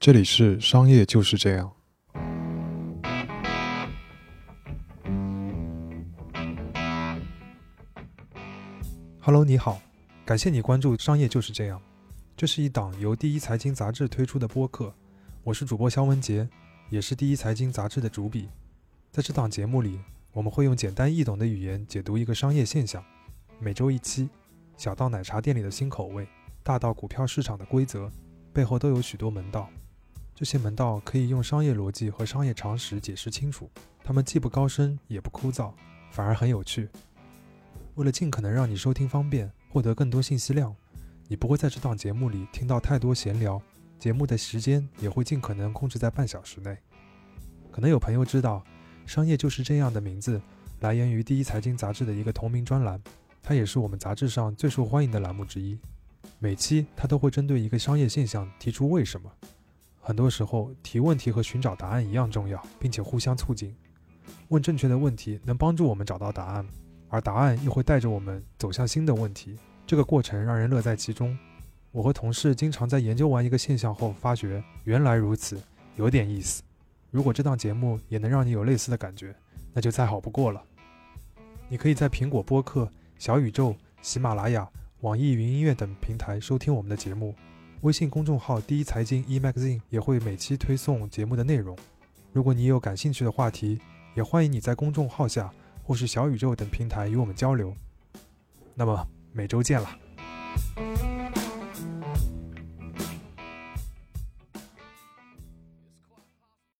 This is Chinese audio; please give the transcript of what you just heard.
这里是商业就是这样。Hello，你好，感谢你关注《商业就是这样》，这是一档由第一财经杂志推出的播客，我是主播肖文杰，也是第一财经杂志的主笔。在这档节目里，我们会用简单易懂的语言解读一个商业现象，每周一期，小到奶茶店里的新口味，大到股票市场的规则，背后都有许多门道。这些门道可以用商业逻辑和商业常识解释清楚，它们既不高深也不枯燥，反而很有趣。为了尽可能让你收听方便，获得更多信息量，你不会在这档节目里听到太多闲聊，节目的时间也会尽可能控制在半小时内。可能有朋友知道，《商业就是这样的》名字来源于第一财经杂志的一个同名专栏，它也是我们杂志上最受欢迎的栏目之一。每期它都会针对一个商业现象提出为什么。很多时候，提问题和寻找答案一样重要，并且互相促进。问正确的问题能帮助我们找到答案，而答案又会带着我们走向新的问题。这个过程让人乐在其中。我和同事经常在研究完一个现象后，发觉原来如此，有点意思。如果这档节目也能让你有类似的感觉，那就再好不过了。你可以在苹果播客、小宇宙、喜马拉雅、网易云音乐等平台收听我们的节目。微信公众号“第一财经 e magazine” 也会每期推送节目的内容。如果你有感兴趣的话题，也欢迎你在公众号下或是小宇宙等平台与我们交流。那么每周见了。